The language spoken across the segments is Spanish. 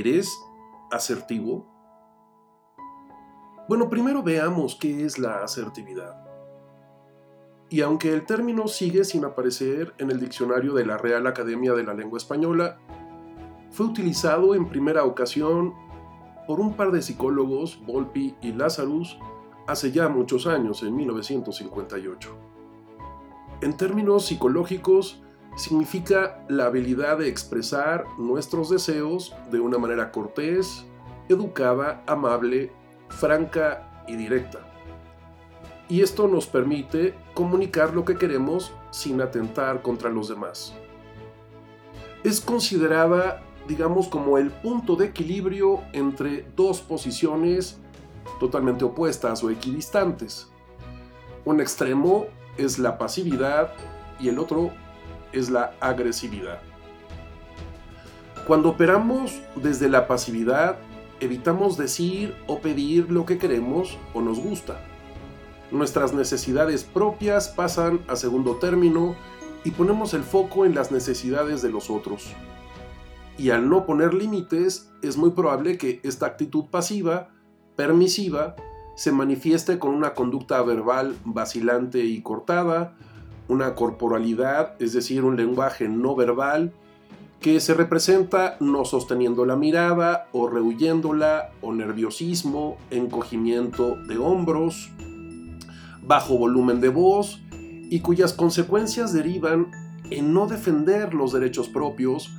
¿Eres asertivo? Bueno, primero veamos qué es la asertividad. Y aunque el término sigue sin aparecer en el diccionario de la Real Academia de la Lengua Española, fue utilizado en primera ocasión por un par de psicólogos, Volpi y Lazarus, hace ya muchos años, en 1958. En términos psicológicos, significa la habilidad de expresar nuestros deseos de una manera cortés, educada, amable, franca y directa. Y esto nos permite comunicar lo que queremos sin atentar contra los demás. Es considerada digamos, como el punto de equilibrio entre dos posiciones totalmente opuestas o equidistantes. Un extremo es la pasividad y el otro es la agresividad. Cuando operamos desde la pasividad, evitamos decir o pedir lo que queremos o nos gusta. Nuestras necesidades propias pasan a segundo término y ponemos el foco en las necesidades de los otros y al no poner límites es muy probable que esta actitud pasiva, permisiva, se manifieste con una conducta verbal vacilante y cortada, una corporalidad, es decir, un lenguaje no verbal, que se representa no sosteniendo la mirada o rehuyéndola, o nerviosismo, encogimiento de hombros, bajo volumen de voz, y cuyas consecuencias derivan en no defender los derechos propios,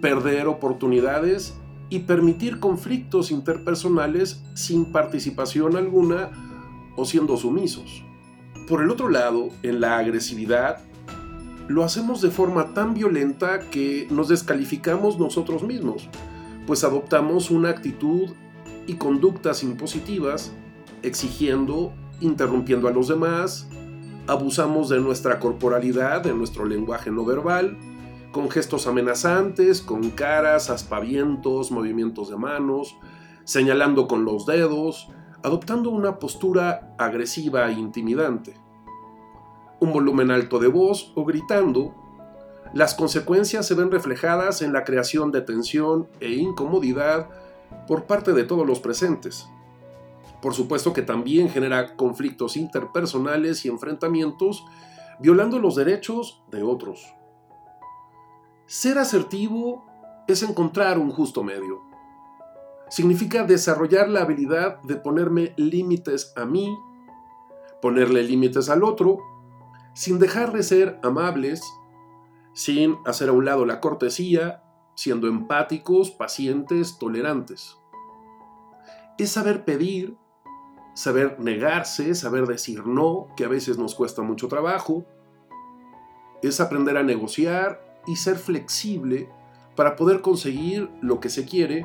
perder oportunidades y permitir conflictos interpersonales sin participación alguna o siendo sumisos. Por el otro lado, en la agresividad, lo hacemos de forma tan violenta que nos descalificamos nosotros mismos, pues adoptamos una actitud y conductas impositivas, exigiendo, interrumpiendo a los demás, abusamos de nuestra corporalidad, de nuestro lenguaje no verbal, con gestos amenazantes, con caras, aspavientos, movimientos de manos, señalando con los dedos, adoptando una postura agresiva e intimidante. Un volumen alto de voz o gritando, las consecuencias se ven reflejadas en la creación de tensión e incomodidad por parte de todos los presentes. Por supuesto que también genera conflictos interpersonales y enfrentamientos, violando los derechos de otros. Ser asertivo es encontrar un justo medio. Significa desarrollar la habilidad de ponerme límites a mí, ponerle límites al otro, sin dejar de ser amables, sin hacer a un lado la cortesía, siendo empáticos, pacientes, tolerantes. Es saber pedir, saber negarse, saber decir no, que a veces nos cuesta mucho trabajo. Es aprender a negociar y ser flexible para poder conseguir lo que se quiere,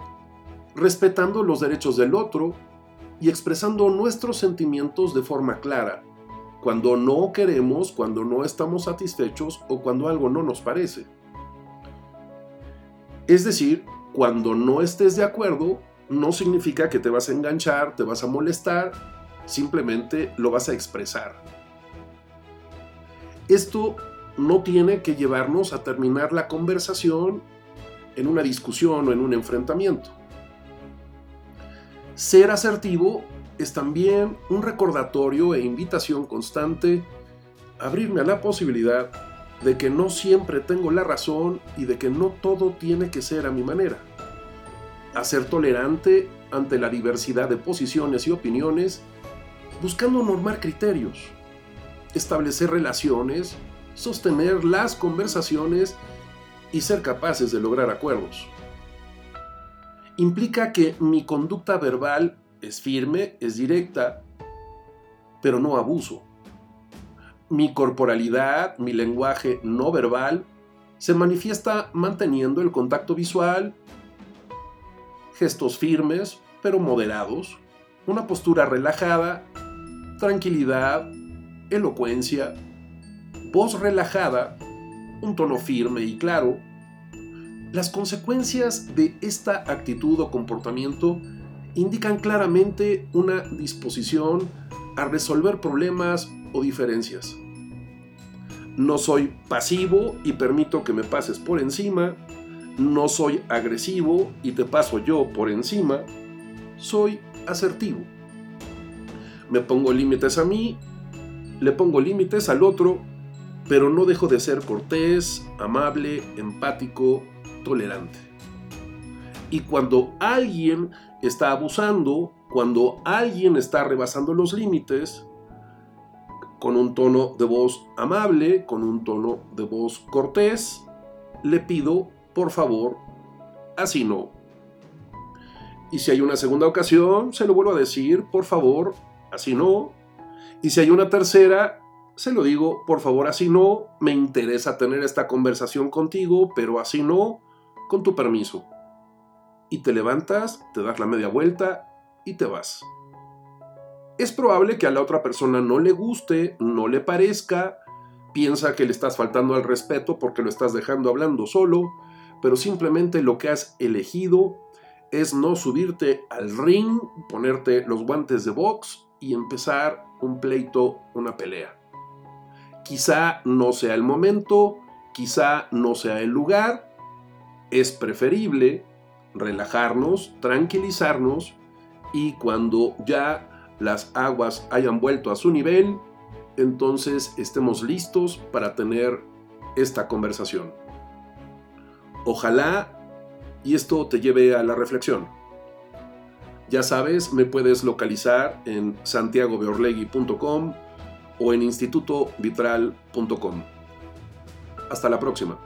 respetando los derechos del otro y expresando nuestros sentimientos de forma clara, cuando no queremos, cuando no estamos satisfechos o cuando algo no nos parece. Es decir, cuando no estés de acuerdo, no significa que te vas a enganchar, te vas a molestar, simplemente lo vas a expresar. Esto no tiene que llevarnos a terminar la conversación en una discusión o en un enfrentamiento. Ser asertivo es también un recordatorio e invitación constante a abrirme a la posibilidad de que no siempre tengo la razón y de que no todo tiene que ser a mi manera. A ser tolerante ante la diversidad de posiciones y opiniones, buscando normar criterios, establecer relaciones sostener las conversaciones y ser capaces de lograr acuerdos. Implica que mi conducta verbal es firme, es directa, pero no abuso. Mi corporalidad, mi lenguaje no verbal, se manifiesta manteniendo el contacto visual, gestos firmes, pero moderados, una postura relajada, tranquilidad, elocuencia, voz relajada, un tono firme y claro, las consecuencias de esta actitud o comportamiento indican claramente una disposición a resolver problemas o diferencias. No soy pasivo y permito que me pases por encima, no soy agresivo y te paso yo por encima, soy asertivo. Me pongo límites a mí, le pongo límites al otro, pero no dejo de ser cortés, amable, empático, tolerante. Y cuando alguien está abusando, cuando alguien está rebasando los límites, con un tono de voz amable, con un tono de voz cortés, le pido, por favor, así no. Y si hay una segunda ocasión, se lo vuelvo a decir, por favor, así no. Y si hay una tercera, se lo digo, por favor, así no. Me interesa tener esta conversación contigo, pero así no, con tu permiso. Y te levantas, te das la media vuelta y te vas. Es probable que a la otra persona no le guste, no le parezca, piensa que le estás faltando al respeto porque lo estás dejando hablando solo, pero simplemente lo que has elegido es no subirte al ring, ponerte los guantes de box y empezar un pleito, una pelea. Quizá no sea el momento, quizá no sea el lugar, es preferible relajarnos, tranquilizarnos y cuando ya las aguas hayan vuelto a su nivel, entonces estemos listos para tener esta conversación. Ojalá y esto te lleve a la reflexión. Ya sabes, me puedes localizar en santiagobeorlegui.com o en institutovitral.com. Hasta la próxima.